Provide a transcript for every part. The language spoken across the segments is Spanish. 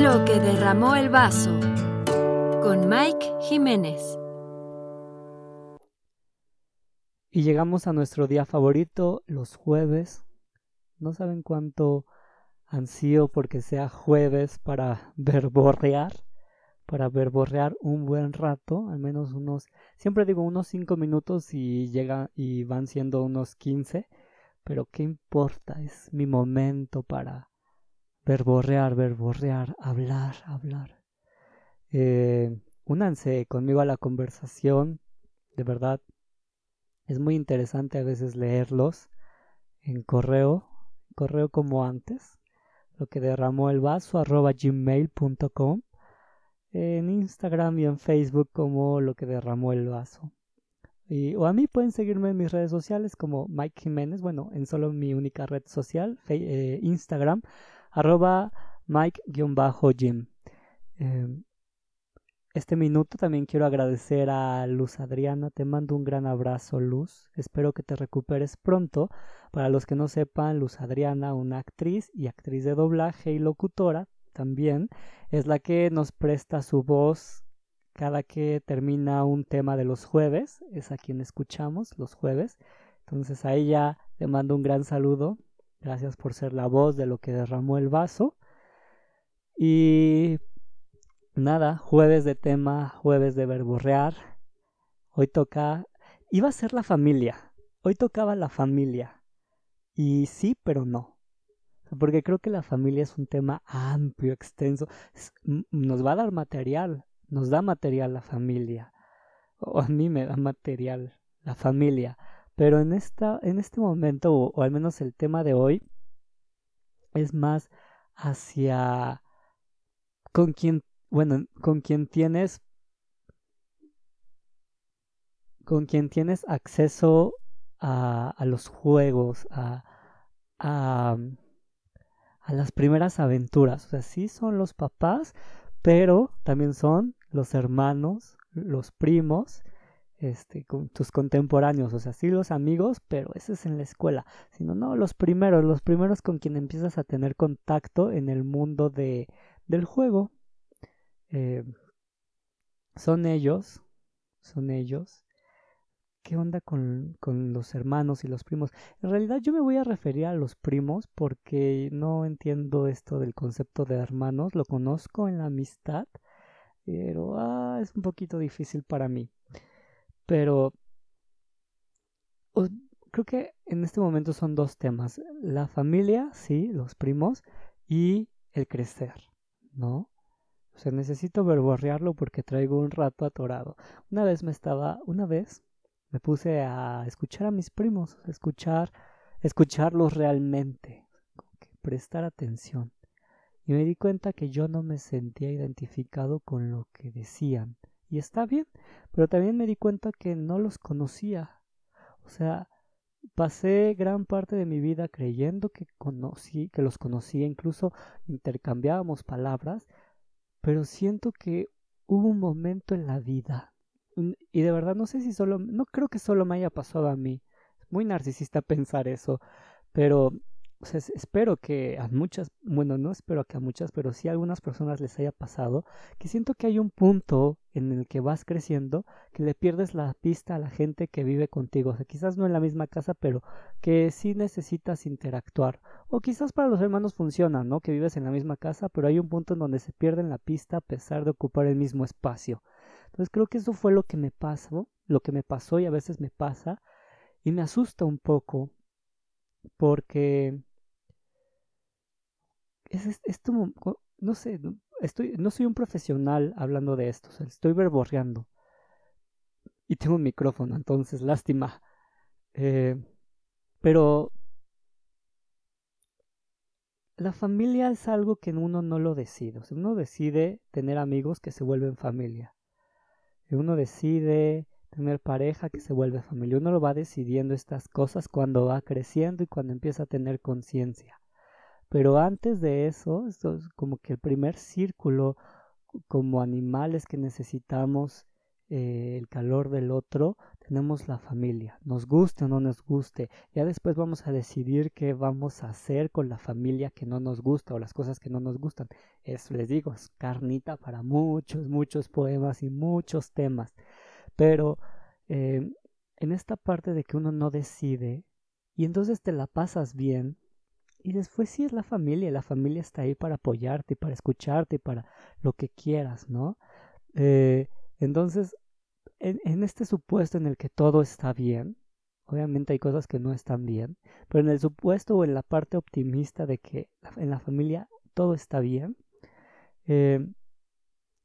Lo que derramó el vaso con Mike Jiménez. Y llegamos a nuestro día favorito, los jueves. No saben cuánto ansío porque sea jueves para verborrear, para verborrear un buen rato, al menos unos, siempre digo unos 5 minutos y llega y van siendo unos 15, pero qué importa, es mi momento para verborrear, verborrear, hablar, hablar. Eh, únanse conmigo a la conversación, de verdad, es muy interesante a veces leerlos en correo, correo como antes, lo que derramó el vaso arroba gmail.com, en Instagram y en Facebook como lo que derramó el vaso. Y, o a mí pueden seguirme en mis redes sociales como Mike Jiménez, bueno, en solo mi única red social, eh, Instagram, arroba Mike-Jim. Em, este minuto también quiero agradecer a Luz Adriana. Te mando un gran abrazo, Luz. Espero que te recuperes pronto. Para los que no sepan, Luz Adriana, una actriz y actriz de doblaje y locutora también, es la que nos presta su voz cada que termina un tema de los jueves. Es a quien escuchamos los jueves. Entonces a ella le mando un gran saludo. Gracias por ser la voz de lo que derramó el vaso. Y nada, jueves de tema, jueves de verborrear. Hoy toca, iba a ser la familia, hoy tocaba la familia. Y sí, pero no. Porque creo que la familia es un tema amplio, extenso. nos va a dar material, nos da material la familia. O a mí me da material la familia. Pero en, esta, en este momento, o al menos el tema de hoy, es más hacia con quien bueno, con quien tienes con quien tienes acceso a, los juegos, a, a, las primeras aventuras. O sea, sí son los papás, pero también son los hermanos, los primos, este, con tus contemporáneos. O sea, sí los amigos, pero ese es en la escuela. Sino, no, los primeros, los primeros con quien empiezas a tener contacto en el mundo de, del juego. Eh, son ellos, son ellos. ¿Qué onda con, con, los hermanos y los primos? En realidad yo me voy a referir a los primos porque no entiendo esto del concepto de hermanos. Lo conozco en la amistad, pero ah, es un poquito difícil para mí. Pero creo que en este momento son dos temas. La familia, sí, los primos, y el crecer, ¿no? O sea, necesito verborrearlo porque traigo un rato atorado. Una vez me estaba, una vez me puse a escuchar a mis primos, escuchar, escucharlos realmente, prestar atención. Y me di cuenta que yo no me sentía identificado con lo que decían. Y está bien, pero también me di cuenta que no los conocía. O sea, pasé gran parte de mi vida creyendo que conocí, que los conocía, incluso intercambiábamos palabras, pero siento que hubo un momento en la vida y de verdad no sé si solo, no creo que solo me haya pasado a mí, es muy narcisista pensar eso, pero espero que a muchas, bueno, no espero que a muchas, pero sí a algunas personas les haya pasado, que siento que hay un punto en el que vas creciendo que le pierdes la pista a la gente que vive contigo. O sea, quizás no en la misma casa, pero que sí necesitas interactuar. O quizás para los hermanos funciona, ¿no? Que vives en la misma casa, pero hay un punto en donde se pierden la pista a pesar de ocupar el mismo espacio. Entonces creo que eso fue lo que me pasó, lo que me pasó y a veces me pasa, y me asusta un poco porque es esto, no sé, estoy, no soy un profesional hablando de esto, estoy verborreando. Y tengo un micrófono, entonces lástima. Eh, pero la familia es algo que uno no lo decide. uno decide tener amigos que se vuelven familia. Uno decide tener pareja que se vuelve familia. Uno lo va decidiendo estas cosas cuando va creciendo y cuando empieza a tener conciencia. Pero antes de eso, es como que el primer círculo como animales que necesitamos eh, el calor del otro, tenemos la familia, nos guste o no nos guste. Ya después vamos a decidir qué vamos a hacer con la familia que no nos gusta o las cosas que no nos gustan. Eso les digo, es carnita para muchos, muchos poemas y muchos temas. Pero eh, en esta parte de que uno no decide y entonces te la pasas bien y después sí es la familia, la familia está ahí para apoyarte, para escucharte, para lo que quieras, ¿no? Eh, entonces, en, este supuesto en el que todo está bien, obviamente hay cosas que no están bien, pero en el supuesto o en la parte optimista de que en la familia todo está bien, eh,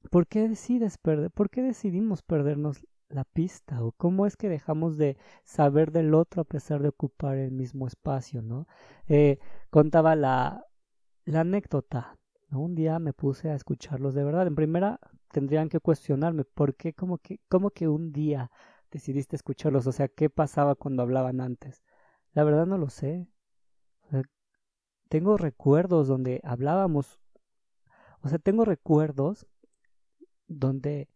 ¿por qué? ¿Por qué decidimos perdernos la pista? ¿O cómo es que dejamos de saber del otro a pesar de ocupar el mismo espacio, no? Eh, contaba la, la anécdota. Un día me puse a escucharlos de verdad. En primera, tendrían que cuestionarme por qué, como que, como que un día decidiste escucharlos, o sea, qué pasaba cuando hablaban antes. La verdad no lo sé. tengo recuerdos donde hablábamos, o sea, tengo recuerdos donde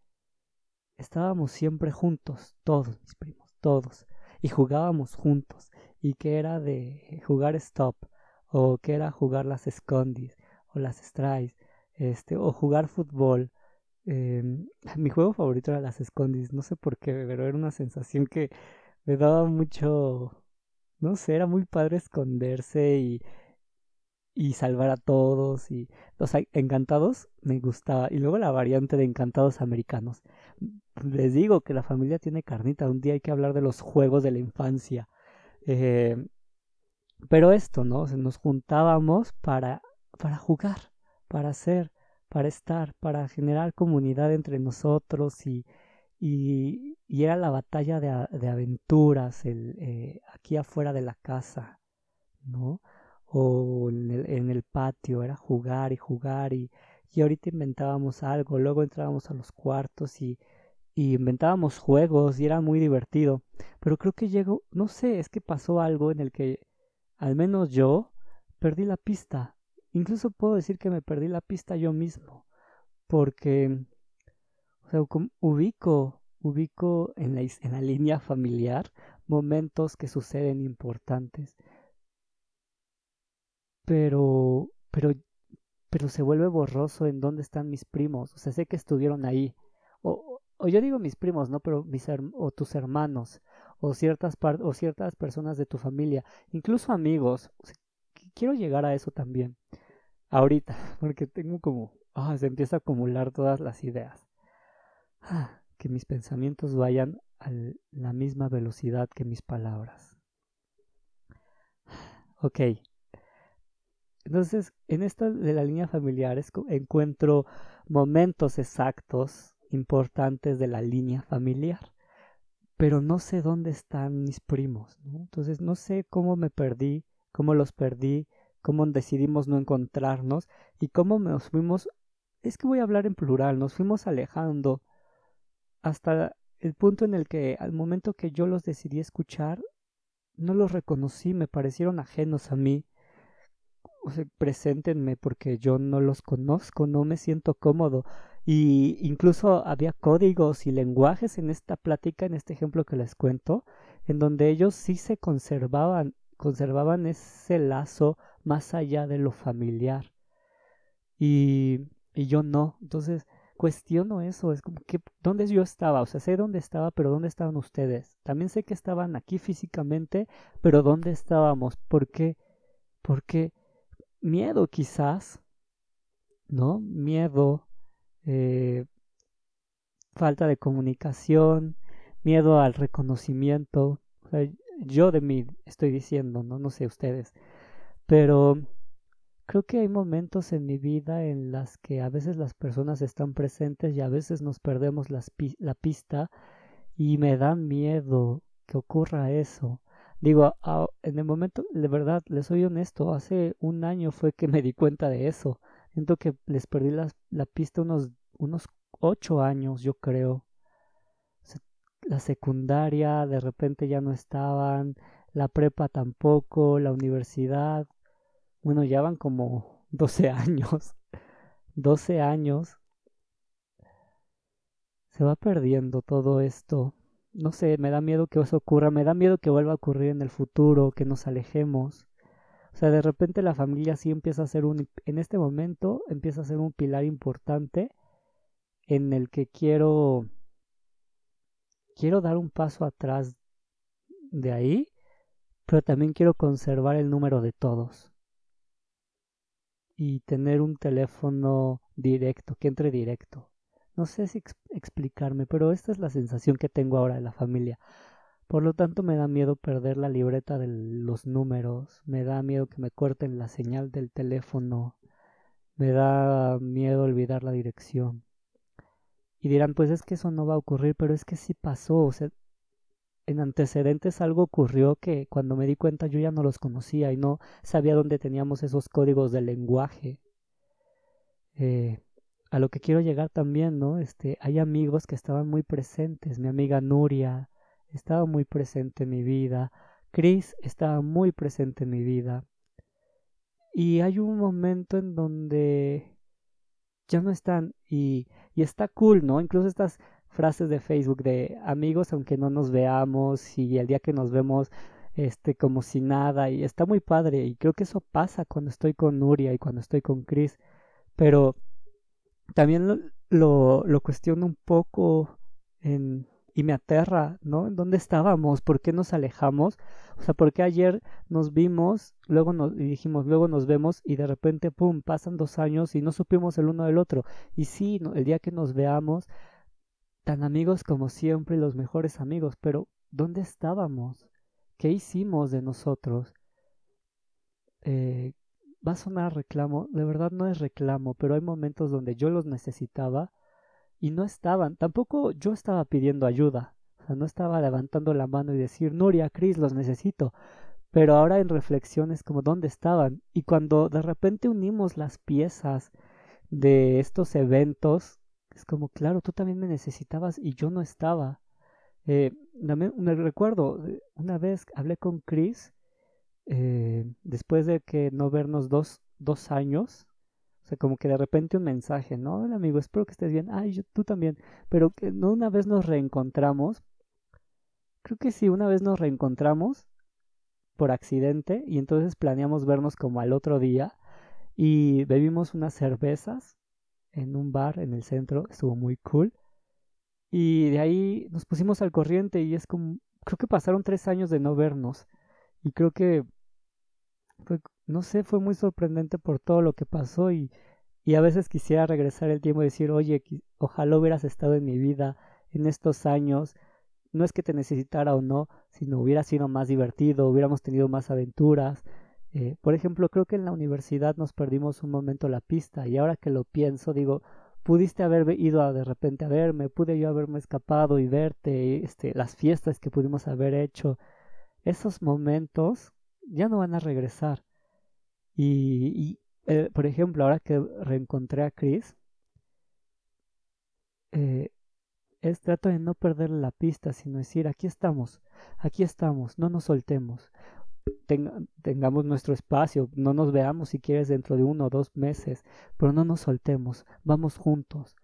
estábamos siempre juntos, todos mis primos, todos, y jugábamos juntos, y que era de jugar stop, o que era jugar las escondis, o las strays, este, o jugar fútbol, Em, mi juego favorito era las escondis, no sé por qué, pero era una sensación que me daba mucho, no sé, era muy padre esconderse y, y salvar a todos y los encantados me gustaba y luego la variante de encantados americanos. Les digo que la familia tiene carnita, un día hay que hablar de los juegos de la infancia. Em, pero esto, ¿no? nos juntábamos para, para jugar, para hacer para estar, para generar comunidad entre nosotros y, y, era la batalla de, de aventuras el, eh, aquí afuera de la casa, ¿no? O en el, en el, patio, era jugar y jugar y, y ahorita inventábamos algo, luego entrábamos a los cuartos y, y inventábamos juegos y era muy divertido. Pero creo que llegó, no sé, es que pasó algo en el que al menos yo perdí la pista. Incluso puedo decir que me perdí la pista yo mismo, porque o sea, ubico, ubico en la, en la línea familiar momentos que suceden importantes, pero, pero, pero se vuelve borroso en dónde están mis primos. O sea, sé que estuvieron ahí. O, o yo digo mis primos, ¿no? Pero mis o tus hermanos, o ciertas, o ciertas personas de tu familia, incluso amigos. quiero llegar a eso también ahorita, porque tengo como, ah, se empieza a acumular todas las ideas. Ah, que mis pensamientos vayan a la misma velocidad que mis palabras. Ok. Entonces, en esto de la línea familiar encuentro momentos exactos, importantes de la línea familiar, pero no sé dónde están mis primos, Entonces, no sé cómo me perdí, cómo los perdí, cómo decidimos no encontrarnos y cómo nos fuimos, es que voy a hablar en plural, nos fuimos alejando hasta el punto en el que al momento que yo los decidí escuchar, no los reconocí, me parecieron ajenos a mí. Preséntenme porque yo no los conozco, no me siento cómodo. Y incluso había códigos y lenguajes en esta plática, en este ejemplo que les cuento, en donde ellos sí se conservaban, conservaban ese lazo más allá de lo familiar. Y, y yo no. Entonces, cuestiono eso. Es como que, ¿dónde yo estaba? O sea, sé dónde estaba, pero ¿dónde estaban ustedes? También sé que estaban aquí físicamente, pero ¿dónde estábamos? ¿Por qué? Porque miedo quizás, ¿no? Miedo, eh, falta de comunicación, miedo al reconocimiento. Yo de mí estoy diciendo, ¿no? No sé ustedes. Pero creo que hay momentos en mi vida en las que a veces las personas están presentes y a veces nos perdemos la pista y me da miedo que ocurra eso. Digo, en el momento, de verdad, les soy honesto, hace un año fue que me di cuenta de eso. Siento que les perdí la, la pista unos, unos ocho años, yo creo. La secundaria, de repente ya no estaban, la prepa tampoco, la universidad, bueno, ya van como 12 años. 12 años. se va perdiendo todo esto. No sé, me da miedo que eso ocurra, me da miedo que vuelva a ocurrir en el futuro, que nos alejemos. O sea, de repente la familia sí empieza a ser un, en este momento empieza a ser un pilar importante en el que quiero, quiero dar un paso atrás de ahí, pero también quiero conservar el número de todos y tener un teléfono directo, que entre directo. No sé si explicarme, pero esta es la sensación que tengo ahora de la familia. Por lo tanto, me da miedo perder la libreta de los números, me da miedo que me corten la señal del teléfono, me da miedo olvidar la dirección. Y dirán, pues es que eso no va a ocurrir, pero es que sí pasó, o sea, en antecedentes algo ocurrió que cuando me di cuenta yo ya no los conocía y no sabía dónde teníamos esos códigos de lenguaje. Eh, a lo que quiero llegar también, ¿no? Este, hay amigos que estaban muy presentes. Mi amiga Nuria estaba muy presente en mi vida. Chris estaba muy presente en mi vida. Y hay un momento en donde ya no están y, y está cool, ¿no? Incluso estas frases de Facebook de amigos aunque no nos veamos y el día que nos vemos este como si nada y está muy padre y creo que eso pasa cuando estoy con Nuria y cuando estoy con Chris pero también lo, lo, cuestiono un poco en, y me aterra, ¿no? ¿En dónde estábamos? ¿Por qué nos alejamos? O sea, ¿por qué ayer nos vimos, luego nos y dijimos, luego nos vemos y de repente, ¡pum!, pasan dos años y no supimos el uno del otro. Y sí, el día que nos veamos, tan amigos como siempre, los mejores amigos, pero ¿dónde estábamos? ¿Qué hicimos de nosotros? Eh, va a sonar reclamo, de verdad no es reclamo, pero hay momentos donde yo los necesitaba y no estaban, tampoco yo estaba pidiendo ayuda, no estaba levantando la mano y decir, Nuria, Cris, los necesito, pero ahora en reflexiones como dónde estaban y cuando de repente unimos las piezas de estos eventos, es como, claro, tú también me necesitabas y yo no estaba. Eh, me recuerdo, una vez hablé con Chris eh, después de que no vernos dos, dos años, o sea, como que de repente un mensaje, ¿no? Hola amigo, espero que estés bien. Ay, yo, tú también. Pero que no una vez nos reencontramos. Creo que sí, una vez nos reencontramos por accidente y entonces planeamos vernos como al otro día y bebimos unas cervezas en un bar en el centro, estuvo muy cool. Y de ahí nos pusimos al corriente y es como, creo que pasaron tres años de no vernos. Y creo que no sé, fue muy sorprendente por todo lo que pasó y, y a veces quisiera regresar el tiempo y decir, oye, ojalá hubieras estado en mi vida en estos años. No es que te necesitara o no, sino hubiera sido más divertido, hubiéramos tenido más aventuras. Eh, por ejemplo, creo que en la universidad nos perdimos un momento la pista y ahora que lo pienso, digo, pudiste haber ido de repente a verme, pude yo haberme escapado y verte, este, las fiestas que pudimos haber hecho. Esos momentos ya no van a regresar. Y, eh, por ejemplo, ahora que reencontré a Chris, eh, es trato de no perder la pista, sino decir, aquí estamos, aquí estamos, no nos soltemos, tengamos nuestro espacio, no nos veamos si quieres dentro de uno o dos meses, pero no nos soltemos, vamos juntos,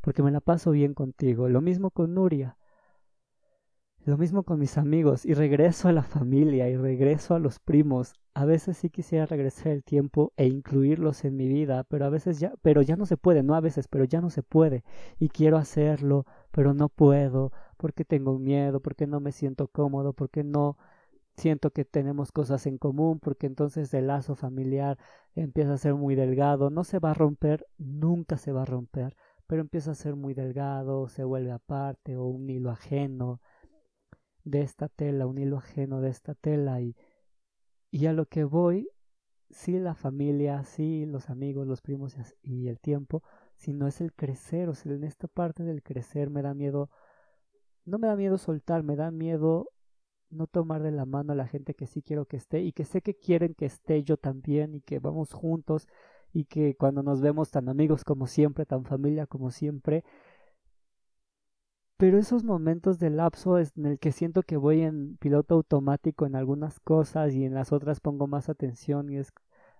porque me la paso bien contigo. Lo mismo con Nuria, lo mismo con mis amigos y regreso a la familia y regreso a los primos. A veces sí quisiera regresar el tiempo e incluirlos en mi vida, pero a veces ya, pero ya no se puede, no a veces, pero ya no se puede. Y quiero hacerlo, pero no puedo, porque tengo miedo, porque no me siento cómodo, porque no siento que tenemos cosas en común, porque entonces el lazo familiar empieza a ser muy delgado, no se va a romper, nunca se va a romper, pero empieza a ser muy delgado, se vuelve aparte o un hilo ajeno de esta tela, un hilo ajeno de esta tela y, y a lo que voy, sí la familia, sí los amigos, los primos y el tiempo, sino es el crecer, o sea, en esta parte del crecer me da miedo, no me da miedo soltar, me da miedo no tomar de la mano a la gente que sí quiero que esté y que sé que quieren que esté yo también y que vamos juntos y que cuando nos vemos tan amigos como siempre, tan familia como siempre, pero esos momentos de lapso en el que siento que voy en piloto automático en algunas cosas y en las otras pongo más atención y es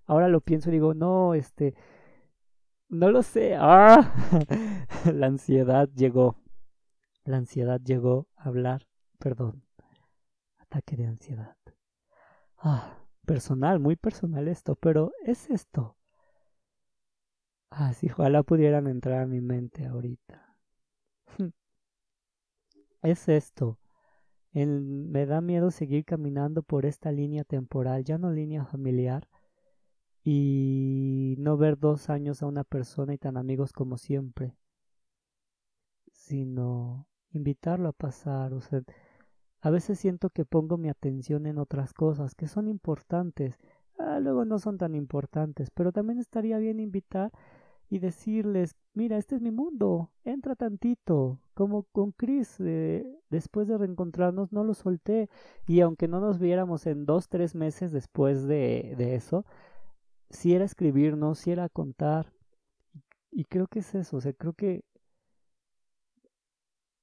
ahora lo pienso y digo, no, este no lo sé. Ah, la ansiedad llegó. la ansiedad llegó a hablar, perdón, ataque de ansiedad. Ah, personal, muy personal esto, pero es esto. Ah, si ojalá pudieran entrar a mi mente ahorita. Es esto. me da miedo seguir caminando por esta línea temporal, ya no línea familiar, y no ver dos años a una persona y tan amigos como siempre, sino invitarlo a pasar. A veces siento que pongo mi atención en otras cosas que son importantes. Ah, luego no son tan importantes, pero también estaría bien invitar y decirles, mira, este es mi mundo, entra tantito, como con Chris, eh, después de reencontrarnos no lo solté y aunque no nos viéramos en dos, tres meses después de, de eso, si era escribirnos, si era contar, y creo que es eso, o sea, creo que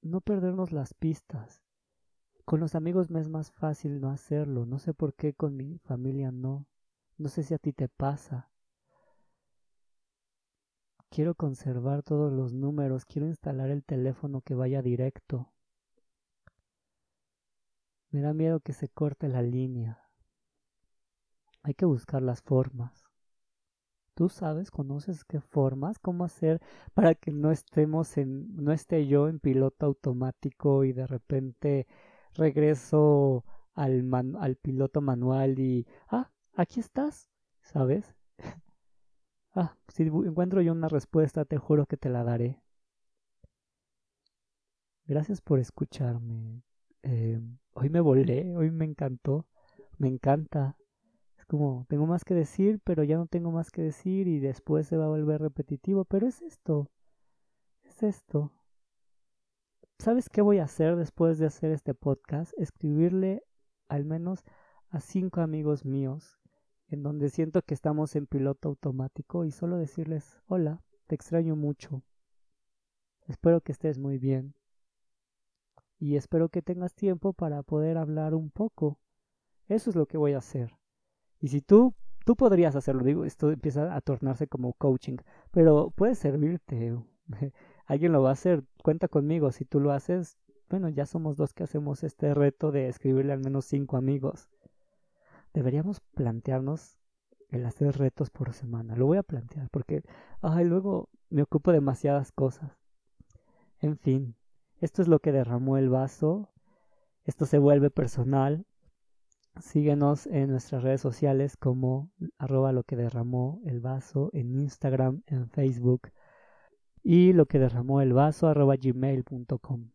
no perdernos las pistas. Con los amigos me es más fácil no hacerlo. No sé por qué con mi familia no. No sé si a ti te pasa. Quiero conservar todos los números. Quiero instalar el teléfono que vaya directo. Me da miedo que se corte la línea. Hay que buscar las formas. Tú sabes, conoces qué formas, cómo hacer para que no estemos en, no esté yo en piloto automático y de repente regreso al, al piloto manual y, ah, aquí estás, ¿sabes? ah, si encuentro yo una respuesta, te juro que te la daré. Gracias por escucharme. Eh, hoy me volé, hoy me encantó, me encanta como, tengo más que decir, pero ya no tengo más que decir y después se va a volver repetitivo, pero es esto, es esto. ¿Sabes qué voy a hacer después de hacer este podcast? Escribirle al menos a cinco amigos míos en donde siento que estamos en piloto automático y solo decirles, hola, te extraño mucho. Espero que estés muy bien. Y espero que tengas tiempo para poder hablar un poco. Eso es lo que voy a hacer. Y si tú, tú podrías hacerlo, digo, esto empieza a tornarse como coaching, pero puede servirte. Alguien lo va a hacer, cuenta conmigo. Si tú lo haces, bueno, ya somos dos que hacemos este reto de escribirle al menos cinco amigos. Deberíamos plantearnos el hacer retos por semana. Lo voy a plantear porque, ay, luego me ocupo demasiadas cosas. En fin, esto es lo que derramó el vaso. Esto se vuelve personal. Síguenos en nuestras redes sociales como arroba lo que derramó el vaso en Instagram, en Facebook y lo que derramó el vaso arroba gmail.com.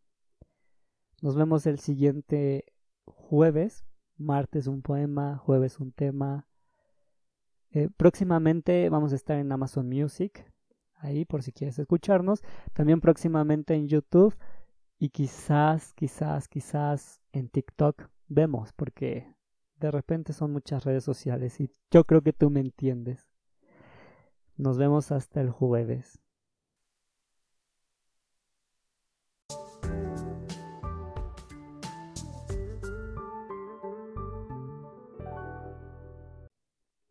Nos vemos el siguiente jueves, martes un poema, jueves un tema. Eh, próximamente vamos a estar en Amazon Music, ahí por si quieres escucharnos. También próximamente en YouTube y quizás, quizás, quizás en TikTok. Vemos porque de repente son muchas redes sociales y yo creo que tú me entiendes. Nos vemos hasta el jueves.